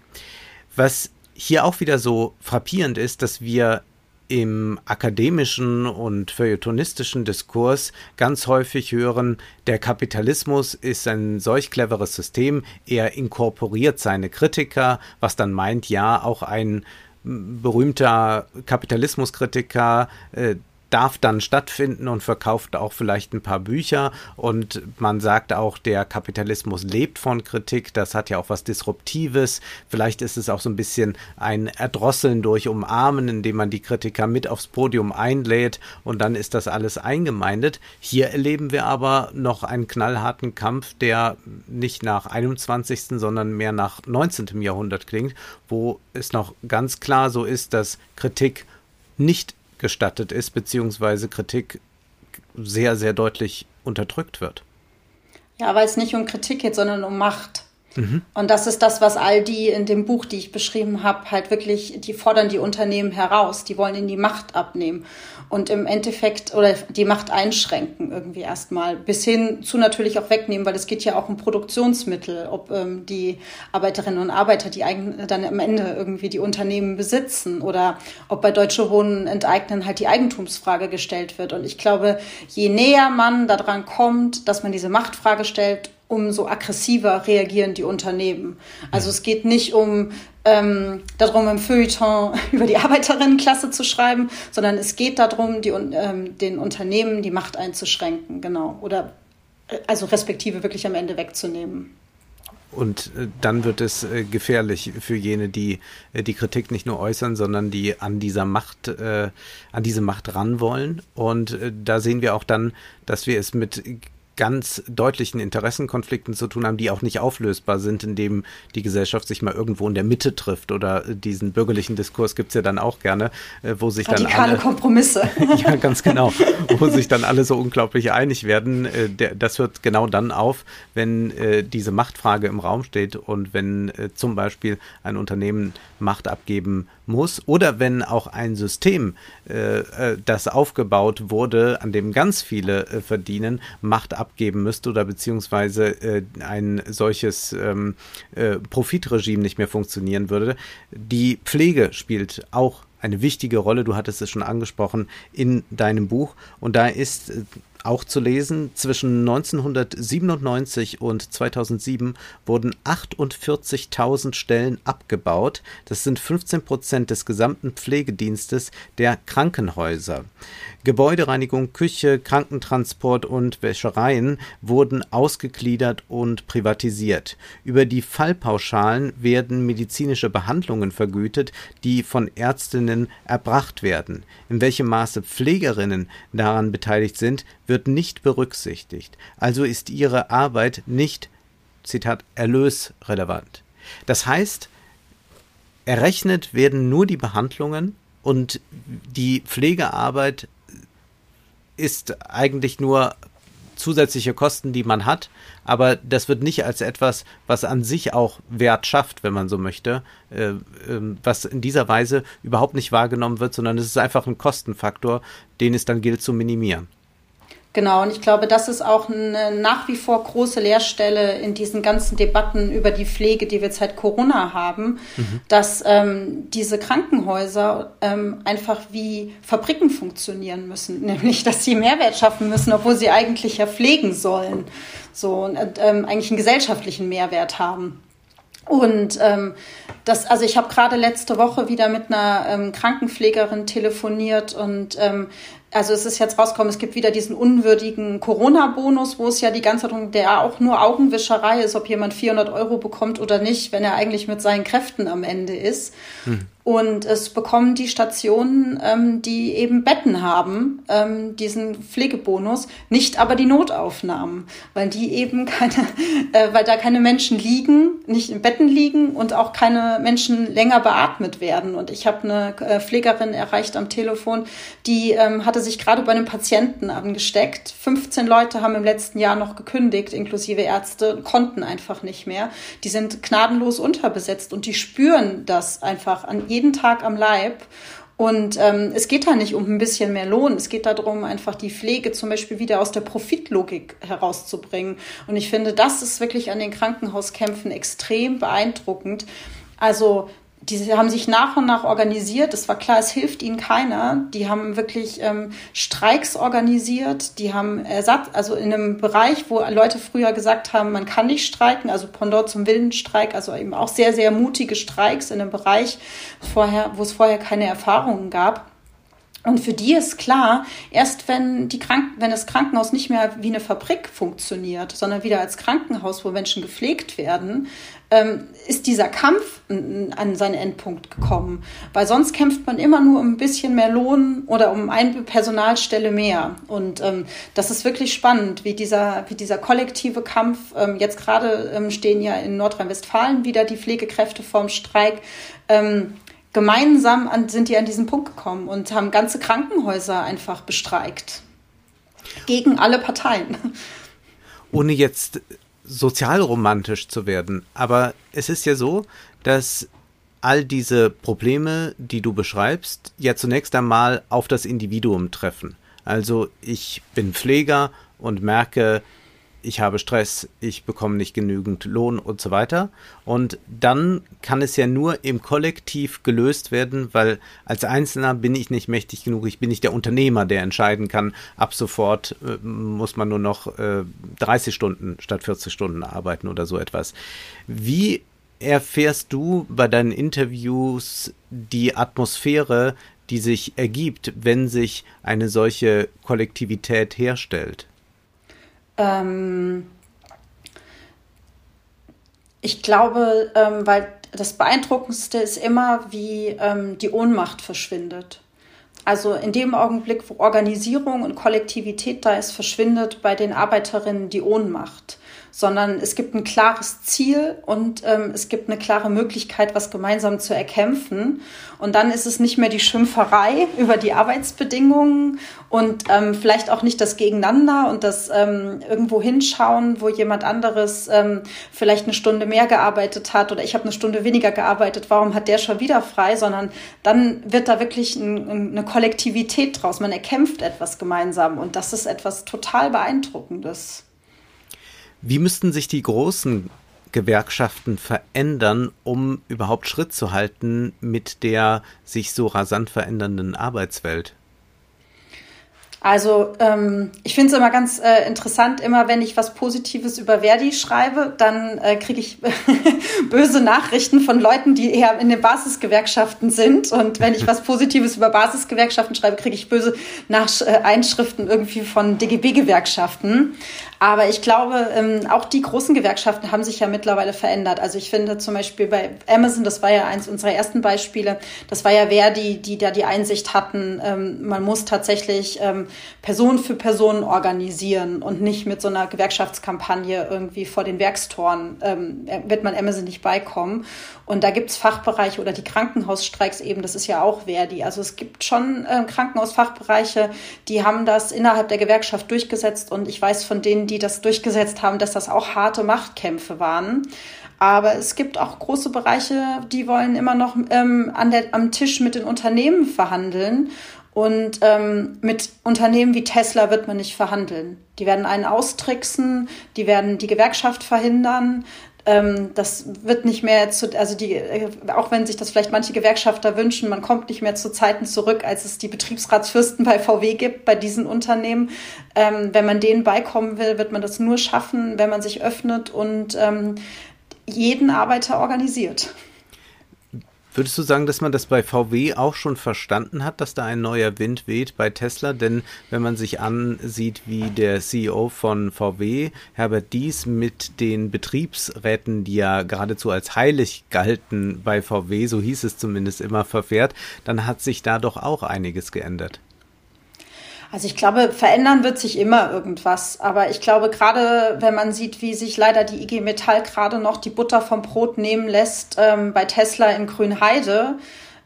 Was hier auch wieder so frappierend ist, dass wir im akademischen und feuilletonistischen Diskurs ganz häufig hören, der Kapitalismus ist ein solch cleveres System, er inkorporiert seine Kritiker, was dann meint, ja, auch ein berühmter Kapitalismuskritiker, äh, darf dann stattfinden und verkauft auch vielleicht ein paar Bücher. Und man sagt auch, der Kapitalismus lebt von Kritik. Das hat ja auch was Disruptives. Vielleicht ist es auch so ein bisschen ein Erdrosseln durch Umarmen, indem man die Kritiker mit aufs Podium einlädt und dann ist das alles eingemeindet. Hier erleben wir aber noch einen knallharten Kampf, der nicht nach 21., sondern mehr nach 19. Jahrhundert klingt, wo es noch ganz klar so ist, dass Kritik nicht gestattet ist, beziehungsweise Kritik sehr, sehr deutlich unterdrückt wird. Ja, weil es nicht um Kritik geht, sondern um Macht. Mhm. Und das ist das, was all die in dem Buch, die ich beschrieben habe, halt wirklich, die fordern die Unternehmen heraus, die wollen ihnen die Macht abnehmen und im Endeffekt oder die Macht einschränken irgendwie erstmal, bis hin zu natürlich auch wegnehmen, weil es geht ja auch um Produktionsmittel, ob ähm, die Arbeiterinnen und Arbeiter, die eigen, dann am Ende irgendwie die Unternehmen besitzen oder ob bei Deutsche Wohnen enteignen halt die Eigentumsfrage gestellt wird. Und ich glaube, je näher man daran kommt, dass man diese Machtfrage stellt, umso aggressiver reagieren die Unternehmen. Also es geht nicht um ähm, darum, im Feuilleton *laughs* über die Arbeiterinnenklasse zu schreiben, sondern es geht darum, die, ähm, den Unternehmen die Macht einzuschränken, genau. Oder äh, also respektive wirklich am Ende wegzunehmen. Und äh, dann wird es äh, gefährlich für jene, die die Kritik nicht nur äußern, sondern die an dieser Macht, äh, an diese Macht ran wollen. Und da sehen wir auch dann, dass wir es mit ganz deutlichen Interessenkonflikten zu tun haben, die auch nicht auflösbar sind, indem die Gesellschaft sich mal irgendwo in der Mitte trifft. Oder diesen bürgerlichen Diskurs gibt es ja dann auch gerne, äh, wo sich Radikale dann alle *laughs* Kompromisse. *laughs* ja, ganz genau, wo sich dann alle so unglaublich einig werden. Äh, das hört genau dann auf, wenn äh, diese Machtfrage im Raum steht und wenn zum Beispiel ein Unternehmen Macht abgeben muss oder wenn auch ein System, das aufgebaut wurde, an dem ganz viele verdienen, Macht abgeben abgeben müsste oder beziehungsweise äh, ein solches ähm, äh, Profitregime nicht mehr funktionieren würde. Die Pflege spielt auch eine wichtige Rolle, du hattest es schon angesprochen, in deinem Buch. Und da ist äh, auch zu lesen, zwischen 1997 und 2007 wurden 48.000 Stellen abgebaut. Das sind 15 Prozent des gesamten Pflegedienstes der Krankenhäuser. Gebäudereinigung, Küche, Krankentransport und Wäschereien wurden ausgegliedert und privatisiert. Über die Fallpauschalen werden medizinische Behandlungen vergütet, die von Ärztinnen erbracht werden. In welchem Maße Pflegerinnen daran beteiligt sind, wird nicht berücksichtigt. Also ist ihre Arbeit nicht, Zitat, erlösrelevant. Das heißt, errechnet werden nur die Behandlungen und die Pflegearbeit ist eigentlich nur zusätzliche Kosten, die man hat, aber das wird nicht als etwas, was an sich auch Wert schafft, wenn man so möchte, äh, äh, was in dieser Weise überhaupt nicht wahrgenommen wird, sondern es ist einfach ein Kostenfaktor, den es dann gilt zu minimieren. Genau, und ich glaube, das ist auch eine nach wie vor große Leerstelle in diesen ganzen Debatten über die Pflege, die wir seit Corona haben, mhm. dass ähm, diese Krankenhäuser ähm, einfach wie Fabriken funktionieren müssen, *laughs* nämlich dass sie Mehrwert schaffen müssen, obwohl sie eigentlich ja pflegen sollen, so und ähm, eigentlich einen gesellschaftlichen Mehrwert haben. Und ähm, das, also ich habe gerade letzte Woche wieder mit einer ähm, Krankenpflegerin telefoniert und ähm, also es ist jetzt rausgekommen, es gibt wieder diesen unwürdigen Corona-Bonus, wo es ja die ganze Zeit, der auch nur Augenwischerei ist, ob jemand 400 Euro bekommt oder nicht, wenn er eigentlich mit seinen Kräften am Ende ist. Hm. Und es bekommen die Stationen, ähm, die eben Betten haben, ähm, diesen Pflegebonus, nicht aber die Notaufnahmen, weil die eben *laughs* keine, äh, weil da keine Menschen liegen, nicht in Betten liegen und auch keine Menschen länger beatmet werden. Und ich habe eine äh, Pflegerin erreicht am Telefon, die ähm, hatte sich gerade bei einem Patienten angesteckt. 15 Leute haben im letzten Jahr noch gekündigt, inklusive Ärzte, konnten einfach nicht mehr. Die sind gnadenlos unterbesetzt und die spüren das einfach an jeden Tag am Leib. Und ähm, es geht da nicht um ein bisschen mehr Lohn. Es geht darum, einfach die Pflege zum Beispiel wieder aus der Profitlogik herauszubringen. Und ich finde, das ist wirklich an den Krankenhauskämpfen extrem beeindruckend. Also die haben sich nach und nach organisiert. Es war klar, es hilft ihnen keiner. Die haben wirklich ähm, Streiks organisiert. Die haben Ersatz, also in einem Bereich, wo Leute früher gesagt haben, man kann nicht streiken, also Pendant zum Willenstreik, also eben auch sehr, sehr mutige Streiks in einem Bereich, wo es vorher keine Erfahrungen gab. Und für die ist klar, erst wenn, die Krank wenn das Krankenhaus nicht mehr wie eine Fabrik funktioniert, sondern wieder als Krankenhaus, wo Menschen gepflegt werden, ähm, ist dieser Kampf an seinen Endpunkt gekommen. Weil sonst kämpft man immer nur um ein bisschen mehr Lohn oder um eine Personalstelle mehr. Und ähm, das ist wirklich spannend, wie dieser, wie dieser kollektive Kampf, ähm, jetzt gerade ähm, stehen ja in Nordrhein-Westfalen wieder die Pflegekräfte vorm Streik, ähm, gemeinsam an, sind die an diesen Punkt gekommen und haben ganze Krankenhäuser einfach bestreikt. Gegen alle Parteien. *laughs* Ohne jetzt sozialromantisch zu werden. Aber es ist ja so, dass all diese Probleme, die du beschreibst, ja zunächst einmal auf das Individuum treffen. Also ich bin Pfleger und merke, ich habe Stress, ich bekomme nicht genügend Lohn und so weiter. Und dann kann es ja nur im Kollektiv gelöst werden, weil als Einzelner bin ich nicht mächtig genug, ich bin nicht der Unternehmer, der entscheiden kann, ab sofort äh, muss man nur noch äh, 30 Stunden statt 40 Stunden arbeiten oder so etwas. Wie erfährst du bei deinen Interviews die Atmosphäre, die sich ergibt, wenn sich eine solche Kollektivität herstellt? Ähm, ich glaube, ähm, weil das Beeindruckendste ist immer, wie ähm, die Ohnmacht verschwindet. Also in dem Augenblick, wo Organisierung und Kollektivität da ist, verschwindet bei den Arbeiterinnen die Ohnmacht sondern es gibt ein klares Ziel und ähm, es gibt eine klare Möglichkeit, was gemeinsam zu erkämpfen. Und dann ist es nicht mehr die Schimpferei über die Arbeitsbedingungen und ähm, vielleicht auch nicht das Gegeneinander und das ähm, irgendwo hinschauen, wo jemand anderes ähm, vielleicht eine Stunde mehr gearbeitet hat oder ich habe eine Stunde weniger gearbeitet, warum hat der schon wieder frei, sondern dann wird da wirklich ein, eine Kollektivität draus. Man erkämpft etwas gemeinsam und das ist etwas total Beeindruckendes. Wie müssten sich die großen Gewerkschaften verändern, um überhaupt Schritt zu halten mit der sich so rasant verändernden Arbeitswelt? Also ähm, ich finde es immer ganz äh, interessant, immer wenn ich was Positives über Verdi schreibe, dann äh, kriege ich *laughs* böse Nachrichten von Leuten, die eher in den Basisgewerkschaften sind. Und wenn ich was Positives über Basisgewerkschaften schreibe, kriege ich böse Nach äh, Einschriften irgendwie von DGB-Gewerkschaften. Aber ich glaube, ähm, auch die großen Gewerkschaften haben sich ja mittlerweile verändert. Also ich finde zum Beispiel bei Amazon, das war ja eins unserer ersten Beispiele, das war ja Verdi, die da die Einsicht hatten, ähm, man muss tatsächlich ähm, Person für Person organisieren und nicht mit so einer Gewerkschaftskampagne irgendwie vor den Werkstoren ähm, wird man Amazon nicht beikommen. Und da gibt's Fachbereiche oder die Krankenhausstreiks eben, das ist ja auch Verdi. Also es gibt schon äh, Krankenhausfachbereiche, die haben das innerhalb der Gewerkschaft durchgesetzt und ich weiß von denen, die das durchgesetzt haben, dass das auch harte Machtkämpfe waren. Aber es gibt auch große Bereiche, die wollen immer noch ähm, an der, am Tisch mit den Unternehmen verhandeln. Und ähm, mit Unternehmen wie Tesla wird man nicht verhandeln. Die werden einen austricksen, die werden die Gewerkschaft verhindern. Ähm, das wird nicht mehr zu, also die, äh, auch wenn sich das vielleicht manche Gewerkschafter wünschen, man kommt nicht mehr zu Zeiten zurück, als es die Betriebsratsfürsten bei VW gibt, bei diesen Unternehmen. Ähm, wenn man denen beikommen will, wird man das nur schaffen, wenn man sich öffnet und ähm, jeden Arbeiter organisiert. Würdest du sagen, dass man das bei VW auch schon verstanden hat, dass da ein neuer Wind weht bei Tesla? Denn wenn man sich ansieht, wie der CEO von VW, Herbert Dies, mit den Betriebsräten, die ja geradezu als heilig galten bei VW, so hieß es zumindest immer, verfährt, dann hat sich da doch auch einiges geändert. Also ich glaube, verändern wird sich immer irgendwas. Aber ich glaube, gerade wenn man sieht, wie sich leider die IG Metall gerade noch die Butter vom Brot nehmen lässt ähm, bei Tesla in Grünheide,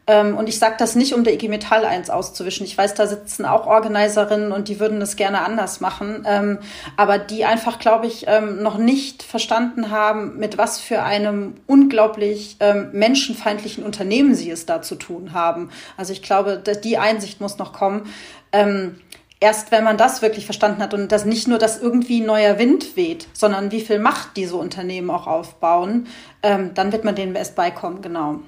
ähm, und ich sage das nicht, um der IG Metall eins auszuwischen. Ich weiß, da sitzen auch Organiserinnen und die würden das gerne anders machen. Ähm, aber die einfach, glaube ich, ähm, noch nicht verstanden haben, mit was für einem unglaublich menschenfeindlichen Unternehmen sie es da zu tun haben. Also ich glaube, die Einsicht muss noch kommen. Erst wenn man das wirklich verstanden hat und dass nicht nur, dass irgendwie neuer Wind weht, sondern wie viel Macht diese Unternehmen auch aufbauen, ähm, dann wird man denen erst beikommen, genau.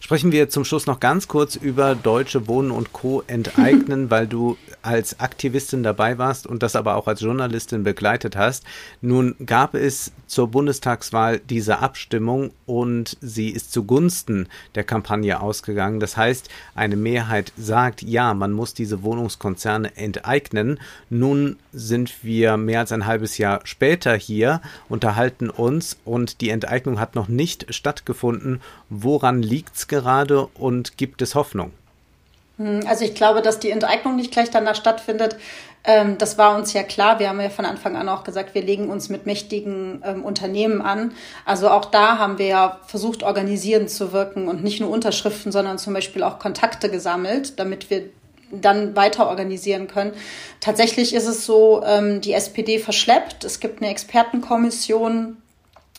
Sprechen wir zum Schluss noch ganz kurz über Deutsche Wohnen und Co. enteignen, *laughs* weil du als Aktivistin dabei warst und das aber auch als Journalistin begleitet hast. Nun gab es zur Bundestagswahl diese Abstimmung und sie ist zugunsten der Kampagne ausgegangen. Das heißt, eine Mehrheit sagt, ja, man muss diese Wohnungskonzerne enteignen. Nun sind wir mehr als ein halbes Jahr später hier, unterhalten uns und die Enteignung hat noch nicht stattgefunden. Woran liegt es gerade und gibt es Hoffnung? Hm, also ich glaube, dass die Enteignung nicht gleich danach stattfindet. Ähm, das war uns ja klar. Wir haben ja von Anfang an auch gesagt, wir legen uns mit mächtigen ähm, Unternehmen an. Also auch da haben wir ja versucht, organisierend zu wirken und nicht nur Unterschriften, sondern zum Beispiel auch Kontakte gesammelt, damit wir dann weiter organisieren können. Tatsächlich ist es so, ähm, die SPD verschleppt. Es gibt eine Expertenkommission,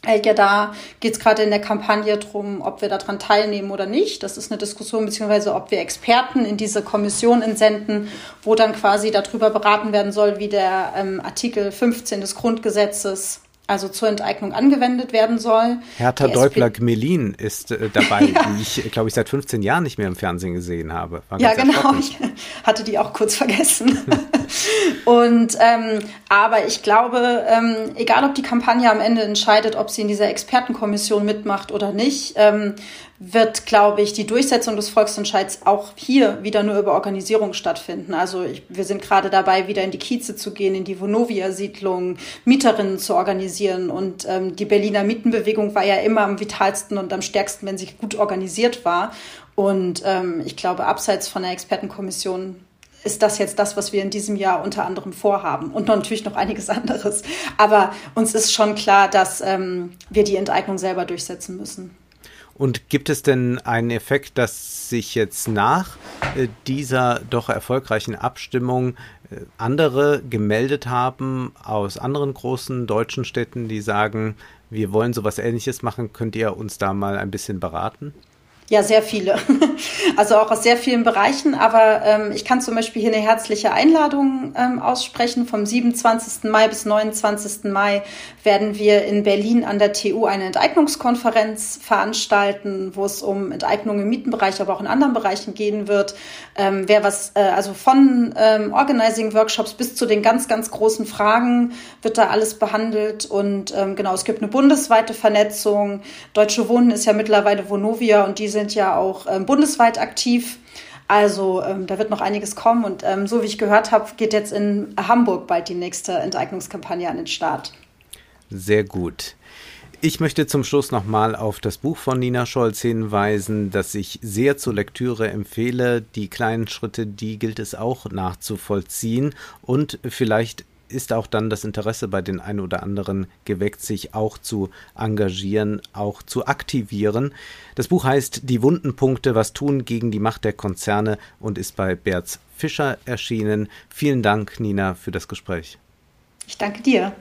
ja, da geht es gerade in der Kampagne darum, ob wir daran teilnehmen oder nicht. Das ist eine Diskussion, beziehungsweise ob wir Experten in diese Kommission entsenden, wo dann quasi darüber beraten werden soll, wie der ähm, Artikel 15 des Grundgesetzes also zur Enteignung angewendet werden soll. Hertha Deubler-Gmelin ist äh, dabei, *laughs* ja. die ich, glaube ich, seit 15 Jahren nicht mehr im Fernsehen gesehen habe. ja, genau. *laughs* Ich hatte die auch kurz vergessen. *laughs* Und ähm, aber ich glaube, ähm, egal ob die Kampagne am Ende entscheidet, ob sie in dieser Expertenkommission mitmacht oder nicht, ähm, wird, glaube ich, die Durchsetzung des Volksentscheids auch hier wieder nur über Organisierung stattfinden. Also ich, wir sind gerade dabei, wieder in die Kieze zu gehen, in die Vonovia-Siedlung, Mieterinnen zu organisieren. Und ähm, die Berliner Mietenbewegung war ja immer am vitalsten und am stärksten, wenn sie gut organisiert war. Und ähm, ich glaube, abseits von der Expertenkommission ist das jetzt das, was wir in diesem Jahr unter anderem vorhaben und natürlich noch einiges anderes. Aber uns ist schon klar, dass ähm, wir die Enteignung selber durchsetzen müssen. Und gibt es denn einen Effekt, dass sich jetzt nach äh, dieser doch erfolgreichen Abstimmung äh, andere gemeldet haben aus anderen großen deutschen Städten, die sagen, wir wollen sowas ähnliches machen, könnt ihr uns da mal ein bisschen beraten? Ja, sehr viele. *laughs* Also auch aus sehr vielen Bereichen. Aber ähm, ich kann zum Beispiel hier eine herzliche Einladung ähm, aussprechen. Vom 27. Mai bis 29. Mai werden wir in Berlin an der TU eine Enteignungskonferenz veranstalten, wo es um Enteignung im Mietenbereich, aber auch in anderen Bereichen gehen wird. Ähm, wer was, äh, also von ähm, Organizing-Workshops bis zu den ganz, ganz großen Fragen wird da alles behandelt. Und ähm, genau, es gibt eine bundesweite Vernetzung. Deutsche Wohnen ist ja mittlerweile Vonovia und diese sind ja auch ähm, bundesweit aktiv. Also ähm, da wird noch einiges kommen und ähm, so wie ich gehört habe, geht jetzt in Hamburg bald die nächste Enteignungskampagne an den Start. Sehr gut. Ich möchte zum Schluss nochmal auf das Buch von Nina Scholz hinweisen, das ich sehr zur Lektüre empfehle. Die kleinen Schritte, die gilt es auch nachzuvollziehen und vielleicht ist auch dann das Interesse bei den einen oder anderen geweckt, sich auch zu engagieren, auch zu aktivieren. Das Buch heißt Die wunden Punkte, was tun gegen die Macht der Konzerne und ist bei Berz Fischer erschienen. Vielen Dank, Nina, für das Gespräch. Ich danke dir.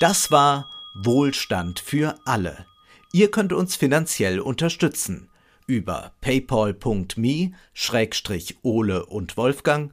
Das war Wohlstand für alle. Ihr könnt uns finanziell unterstützen über paypal.me-ole und Wolfgang